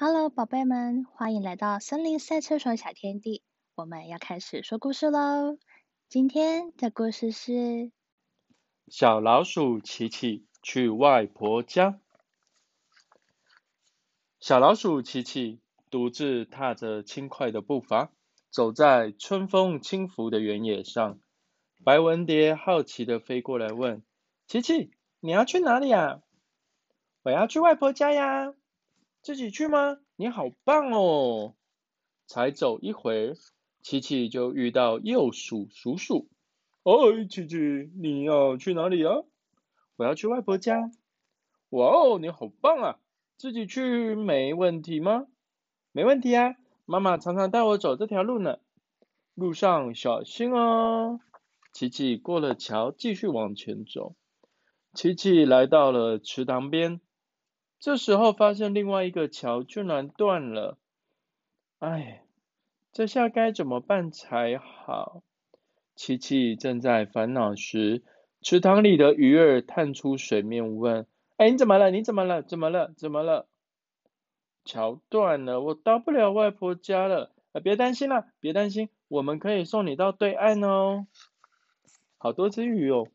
Hello，宝贝们，欢迎来到森林赛车手小天地。我们要开始说故事喽。今天的故事是小老鼠琪琪去外婆家。小老鼠琪琪独自踏着轻快的步伐，走在春风轻拂的原野上。白文蝶好奇的飞过来问：“琪琪，你要去哪里啊？”“我要去外婆家呀。”自己去吗？你好棒哦！才走一会儿，琪琪就遇到鼬鼠鼠鼠。哎，琪琪，你要去哪里啊？我要去外婆家。哇哦，你好棒啊！自己去没问题吗？没问题啊，妈妈常常带我走这条路呢。路上小心哦。琪琪过了桥，继续往前走。琪琪来到了池塘边。这时候发现另外一个桥居然断了，哎，这下该怎么办才好？琪琪正在烦恼时，池塘里的鱼儿探出水面问：“哎，你怎么了？你怎么了？怎么了？怎么了？”桥断了，我到不了外婆家了。啊，别担心啦，别担心，我们可以送你到对岸哦。好多只鱼哦。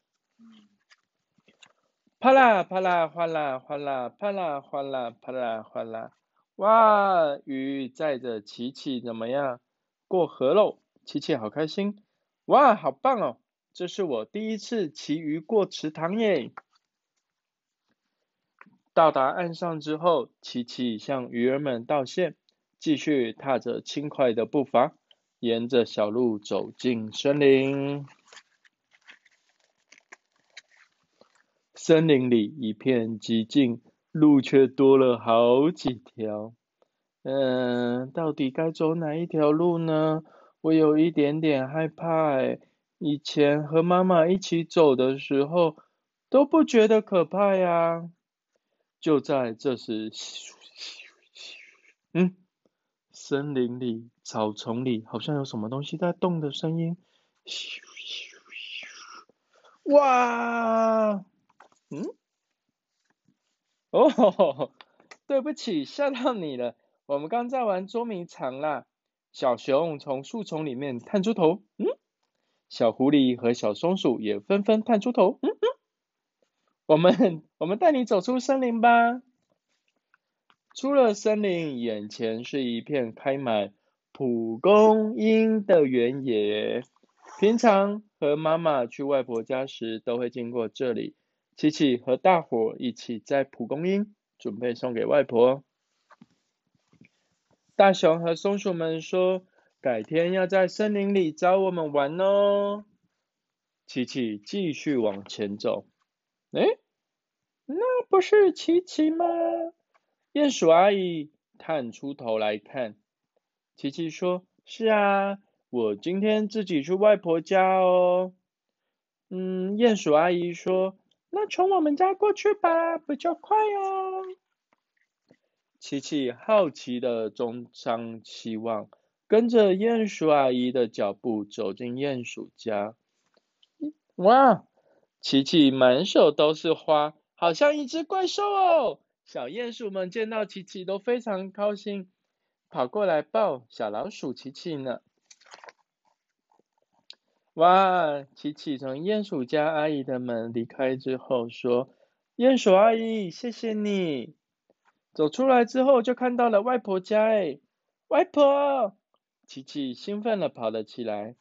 啪啦啪啦哗啦哗啦啪啦哗啦啪啦哗啦，哇！鱼载着琪琪怎么样？过河喽！琪琪好开心，哇，好棒哦！这是我第一次骑鱼过池塘耶。到达岸上之后，琪琪向鱼儿们道谢，继续踏着轻快的步伐，沿着小路走进森林。森林里一片寂静，路却多了好几条。嗯，到底该走哪一条路呢？我有一点点害怕。以前和妈妈一起走的时候，都不觉得可怕呀。就在这时，嗯，森林里草丛里好像有什么东西在动的声音。哇！嗯，哦，对不起，吓到你了。我们刚在玩捉迷藏啦。小熊从树丛里面探出头，嗯，小狐狸和小松鼠也纷纷探出头，嗯嗯。我们，我们带你走出森林吧。出了森林，眼前是一片开满蒲公英的原野。平常和妈妈去外婆家时，都会经过这里。琪琪和大伙一起摘蒲公英，准备送给外婆。大熊和松鼠们说：“改天要在森林里找我们玩哦。”琪琪继续往前走。哎，那不是琪琪吗？鼹鼠阿姨探出头来看。琪琪说：“是啊，我今天自己去外婆家哦。”嗯，鼹鼠阿姨说。那从我们家过去吧，比较快哦。琪琪好奇的中上希望，跟着鼹鼠阿姨的脚步走进鼹鼠家。哇，琪琪满手都是花，好像一只怪兽哦。小鼹鼠们见到琪琪都非常高兴，跑过来抱小老鼠琪琪呢。哇！琪琪从鼹鼠家阿姨的门离开之后，说：“鼹鼠阿姨，谢谢你。”走出来之后，就看到了外婆家。哎，外婆！琪琪兴奋的跑了起来。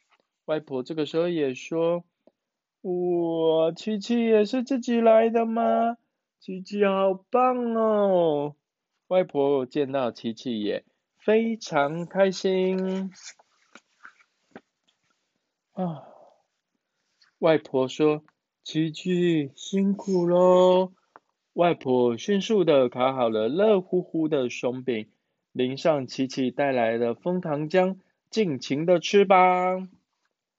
外婆这个时候也说：“哇，琪琪也是自己来的吗？琪琪好棒哦！”外婆见到琪琪也非常开心。啊！外婆说：“琪琪辛苦喽。”外婆迅速的烤好了热乎乎的松饼，淋上琪琪带来的枫糖浆，尽情的吃吧！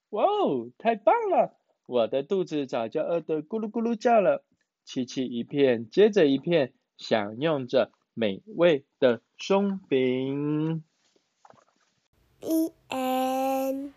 哇哦，太棒了！我的肚子早就饿得咕噜咕噜叫了。琪琪一片接着一片，享用着美味的松饼。E N